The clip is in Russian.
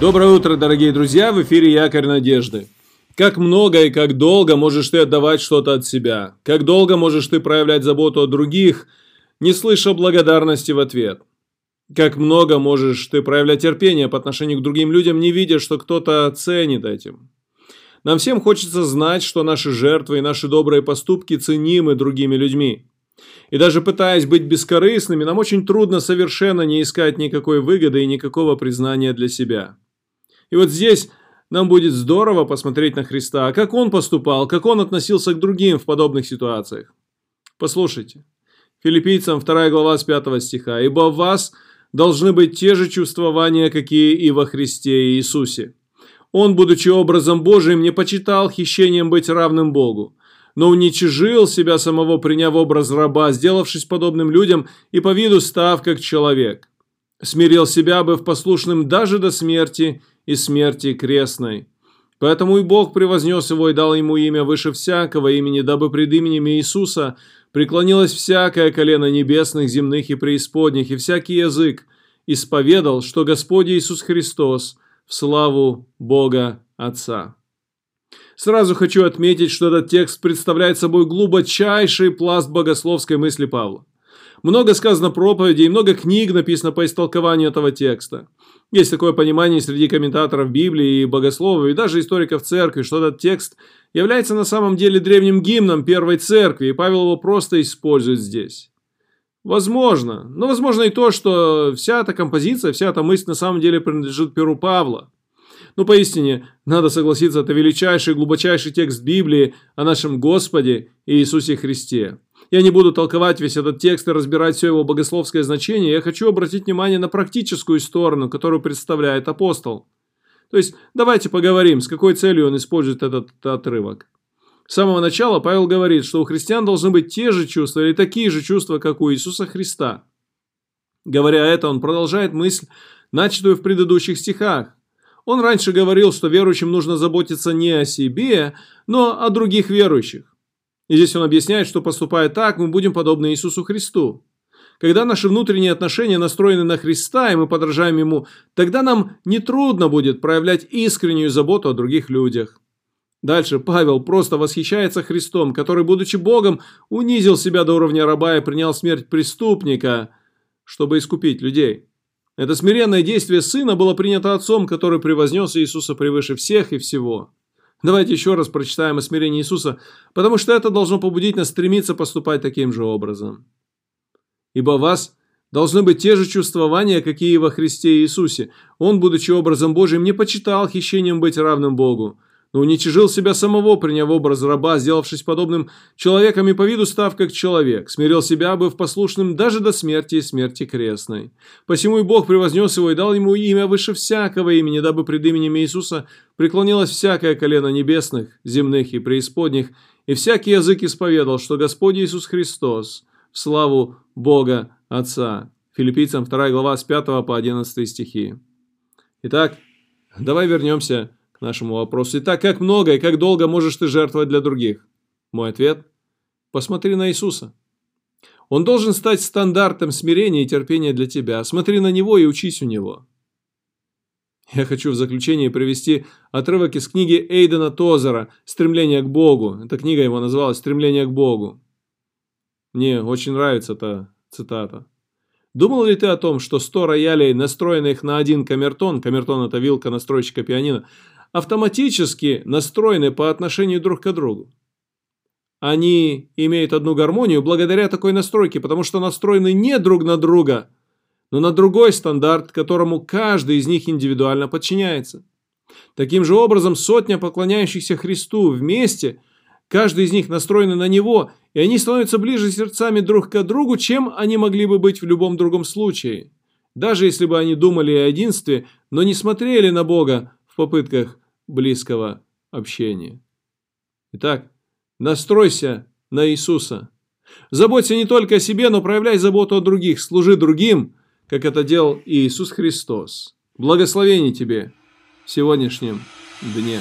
Доброе утро, дорогие друзья! В эфире Якорь Надежды. Как много и как долго можешь ты отдавать что-то от себя? Как долго можешь ты проявлять заботу о других, не слыша благодарности в ответ? Как много можешь ты проявлять терпение по отношению к другим людям, не видя, что кто-то ценит этим? Нам всем хочется знать, что наши жертвы и наши добрые поступки ценимы другими людьми. И даже пытаясь быть бескорыстными, нам очень трудно совершенно не искать никакой выгоды и никакого признания для себя. И вот здесь нам будет здорово посмотреть на Христа, как Он поступал, как Он относился к другим в подобных ситуациях. Послушайте. Филиппийцам 2 глава с 5 стиха. «Ибо в вас должны быть те же чувствования, какие и во Христе Иисусе. Он, будучи образом Божиим, не почитал хищением быть равным Богу, но уничижил себя самого, приняв образ раба, сделавшись подобным людям и по виду став как человек. Смирил себя, быв послушным даже до смерти и смерти крестной. Поэтому и Бог превознес его и дал ему имя выше всякого имени, дабы пред именем Иисуса преклонилось всякое колено небесных, земных и преисподних, и всякий язык исповедал, что Господь Иисус Христос в славу Бога Отца. Сразу хочу отметить, что этот текст представляет собой глубочайший пласт богословской мысли Павла. Много сказано проповедей, много книг написано по истолкованию этого текста. Есть такое понимание среди комментаторов Библии и богословов, и даже историков церкви, что этот текст является на самом деле древним гимном первой церкви, и Павел его просто использует здесь. Возможно, но возможно и то, что вся эта композиция, вся эта мысль на самом деле принадлежит перу Павла. Но поистине, надо согласиться, это величайший, глубочайший текст Библии о нашем Господе Иисусе Христе. Я не буду толковать весь этот текст и разбирать все его богословское значение, я хочу обратить внимание на практическую сторону, которую представляет апостол. То есть, давайте поговорим, с какой целью он использует этот, отрывок. С самого начала Павел говорит, что у христиан должны быть те же чувства или такие же чувства, как у Иисуса Христа. Говоря это, он продолжает мысль, начатую в предыдущих стихах. Он раньше говорил, что верующим нужно заботиться не о себе, но о других верующих. И здесь он объясняет, что поступая так, мы будем подобны Иисусу Христу. Когда наши внутренние отношения настроены на Христа, и мы подражаем Ему, тогда нам нетрудно будет проявлять искреннюю заботу о других людях. Дальше Павел просто восхищается Христом, который, будучи Богом, унизил себя до уровня раба и принял смерть преступника, чтобы искупить людей. Это смиренное действие Сына было принято Отцом, который превознес Иисуса превыше всех и всего. Давайте еще раз прочитаем о смирении Иисуса, потому что это должно побудить нас стремиться поступать таким же образом. «Ибо вас должны быть те же чувствования, какие и во Христе Иисусе. Он, будучи образом Божиим, не почитал хищением быть равным Богу, но уничижил себя самого, приняв образ раба, сделавшись подобным человеком и по виду став как человек, смирил себя, быв послушным даже до смерти и смерти крестной. Посему и Бог превознес его и дал ему имя выше всякого имени, дабы пред именем Иисуса преклонилось всякое колено небесных, земных и преисподних, и всякий язык исповедал, что Господь Иисус Христос, в славу Бога Отца. Филиппийцам 2 глава с 5 по 11 стихи. Итак, давай вернемся нашему вопросу. Итак, как много и как долго можешь ты жертвовать для других? Мой ответ – посмотри на Иисуса. Он должен стать стандартом смирения и терпения для тебя. Смотри на Него и учись у Него. Я хочу в заключение привести отрывок из книги Эйдена Тозера «Стремление к Богу». Эта книга его называлась «Стремление к Богу». Мне очень нравится эта цитата. Думал ли ты о том, что 100 роялей, настроенных на один камертон, камертон это вилка настройщика пианино, автоматически настроены по отношению друг к другу. Они имеют одну гармонию благодаря такой настройке, потому что настроены не друг на друга, но на другой стандарт, которому каждый из них индивидуально подчиняется. Таким же образом, сотня поклоняющихся Христу вместе, каждый из них настроен на Него, и они становятся ближе сердцами друг к другу, чем они могли бы быть в любом другом случае. Даже если бы они думали о единстве, но не смотрели на Бога в попытках близкого общения. Итак, настройся на Иисуса. Заботься не только о себе, но проявляй заботу о других, служи другим, как это делал Иисус Христос. Благословение тебе в сегодняшнем дне.